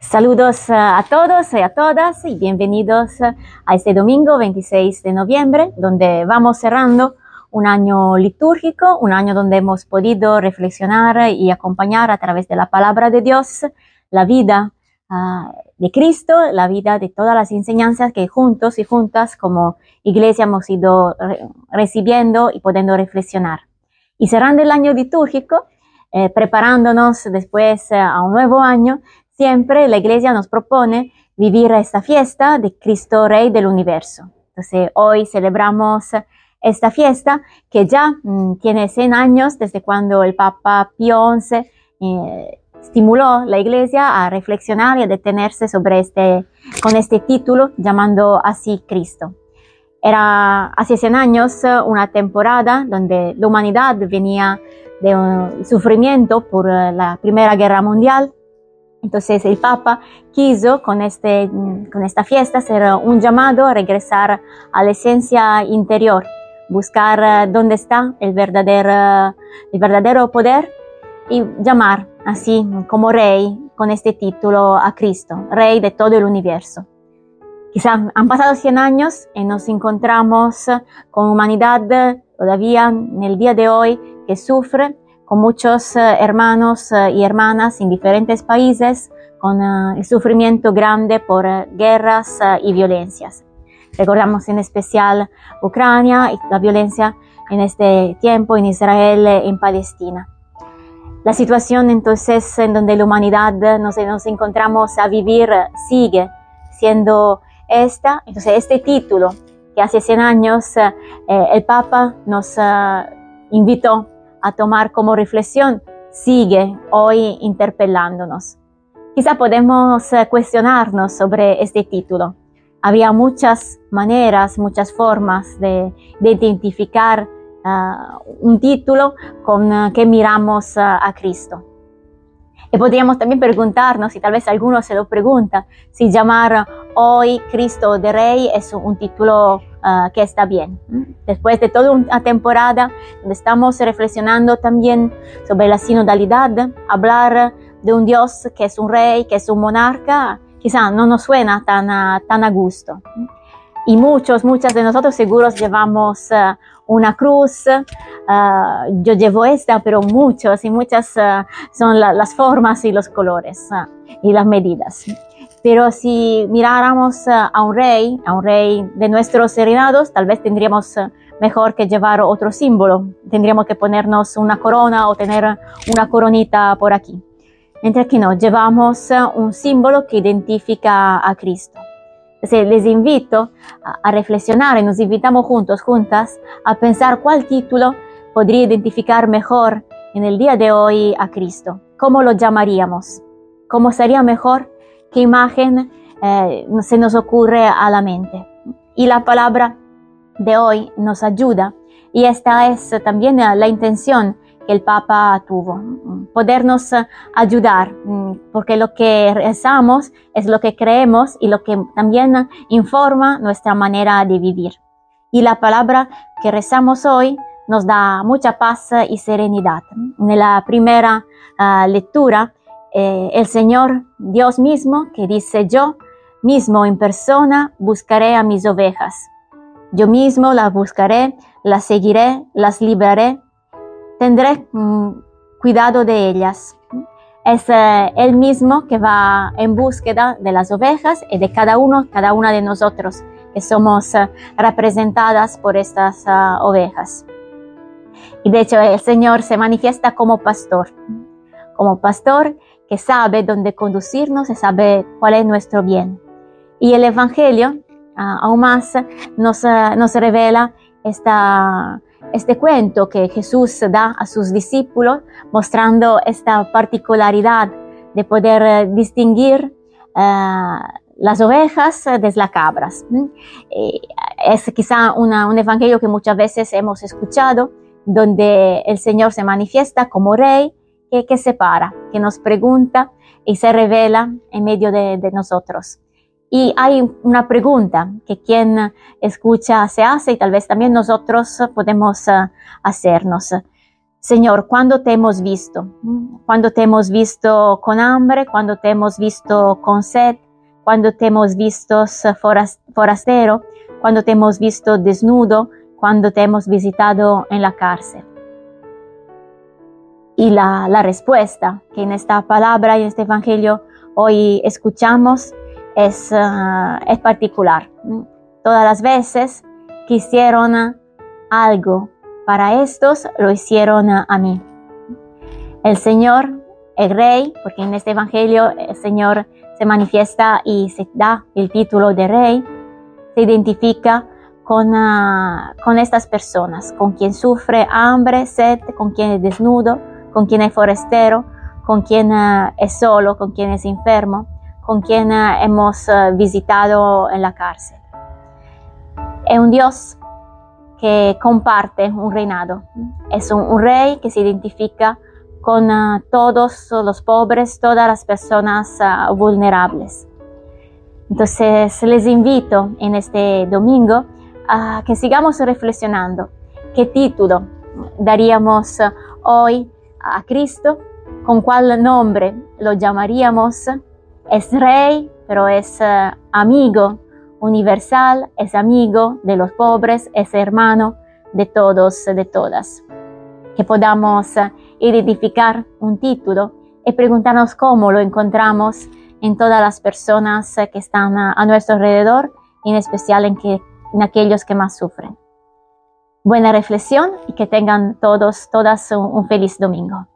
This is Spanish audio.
Saludos a todos y a todas y bienvenidos a este domingo 26 de noviembre, donde vamos cerrando un año litúrgico, un año donde hemos podido reflexionar y acompañar a través de la palabra de Dios la vida uh, de Cristo, la vida de todas las enseñanzas que juntos y juntas como iglesia hemos ido re recibiendo y pudiendo reflexionar. Y cerrando el año litúrgico, eh, preparándonos después uh, a un nuevo año, siempre la iglesia nos propone vivir esta fiesta de Cristo Rey del universo. Entonces, hoy celebramos esta fiesta que ya mmm, tiene 100 años desde cuando el Papa Pío XI eh, estimuló la iglesia a reflexionar y a detenerse sobre este, con este título llamando así Cristo. Era hace 100 años una temporada donde la humanidad venía de un sufrimiento por la Primera Guerra Mundial, entonces el Papa quiso con, este, con esta fiesta hacer un llamado a regresar a la esencia interior, buscar eh, dónde está el verdadero, el verdadero poder y llamar así como rey con este título a Cristo, rey de todo el universo. Quizá han pasado 100 años y nos encontramos con humanidad todavía en el día de hoy que sufre con muchos uh, hermanos uh, y hermanas en diferentes países, con uh, el sufrimiento grande por guerras y violencias. Recordamos en especial Ucrania y la violencia en este tiempo en Israel en Palestina. La situación entonces en donde la humanidad nos, encontramos a vivir sigue siendo esta. Entonces este título que hace 100 años eh, el Papa nos invitó a tomar como reflexión sigue hoy interpelándonos. Quizá podemos eh, cuestionarnos sobre este título. Había muchas maneras, muchas formas de, de identificar uh, un título con uh, que miramos uh, a Cristo. Y podríamos también preguntarnos, y tal vez alguno se lo pregunta, si llamar hoy Cristo de Rey es un título uh, que está bien. Después de toda una temporada donde estamos reflexionando también sobre la sinodalidad, hablar de un Dios que es un rey, que es un monarca, quizá no nos suena tan a, tan a gusto. Y muchos, muchas de nosotros seguros llevamos uh, una cruz, uh, yo llevo esta, pero muchos y muchas son la, las formas y los colores y las medidas. Pero si miráramos uh, a un rey, a un rey de nuestros heredados, tal vez tendríamos uh, mejor que llevar otro símbolo. Tendríamos que ponernos una corona o tener una coronita por aquí. Mientras que no, llevamos uh, un símbolo que identifica a Cristo. Entonces les invito a reflexionar y nos invitamos juntos, juntas, a pensar cuál título podría identificar mejor en el día de hoy a Cristo. ¿Cómo lo llamaríamos? ¿Cómo sería mejor? Qué imagen eh, se nos ocurre a la mente. Y la palabra de hoy nos ayuda y esta es también la intención que el Papa tuvo, podernos ayudar, porque lo que rezamos es lo que creemos y lo que también informa nuestra manera de vivir. Y la palabra que rezamos hoy nos da mucha paz y serenidad. En la primera uh, lectura eh, el Señor Dios mismo que dice yo mismo en persona buscaré a mis ovejas. Yo mismo las buscaré, las seguiré, las libraré, tendré mm, cuidado de ellas. Es eh, Él mismo que va en búsqueda de las ovejas y de cada uno, cada una de nosotros, que somos eh, representadas por estas uh, ovejas. Y de hecho el Señor se manifiesta como pastor, como pastor que sabe dónde conducirnos y sabe cuál es nuestro bien. Y el Evangelio uh, aún más nos, uh, nos revela esta, este cuento que Jesús da a sus discípulos, mostrando esta particularidad de poder uh, distinguir las ovejas de las cabras. es quizá una, un evangelio que muchas veces hemos escuchado, donde el Señor se manifiesta como rey que, que separa, que nos pregunta y se revela en medio de, de nosotros. Y hay una pregunta que quien escucha se hace y tal vez también nosotros podemos uh, hacernos. Señor, cuando te hemos visto, cuando te hemos visto con hambre, cuando te hemos visto con sed, cuando te hemos visto forastero, cuando te hemos visto desnudo, cuando te hemos visitado en la cárcel. Y la, respuesta que en esta palabra y en este evangelio hoy escuchamos es, ah, es particular. Todas las veces que hicieron algo para estos, lo hicieron a mí. El Señor, el Rey, porque en este Evangelio el Señor se manifiesta y se da el título de Rey, se identifica con, ah, con estas personas, con quien sufre hambre, sed, con quien es desnudo, con quien es forastero, con quien ah, es solo, con quien es enfermo, con quien ah, hemos visitado en la cárcel. Es un Dios que comparte un reinado. Es un, rey que se identifica con todos los pobres, todas las personas vulnerables. Entonces les invito en este domingo a que sigamos reflexionando qué título daríamos hoy a Cristo, con cuál nombre lo llamaríamos. Es rey, pero es eh, amigo universal, es amigo de los pobres, es hermano de todos, de todas. Que podamos eh, identificar un título y preguntarnos cómo lo encontramos en todas las personas eh, que están a, nuestro alrededor, en especial en, que, en aquellos que más sufren. Buena reflexión y que tengan todos, todas un feliz domingo.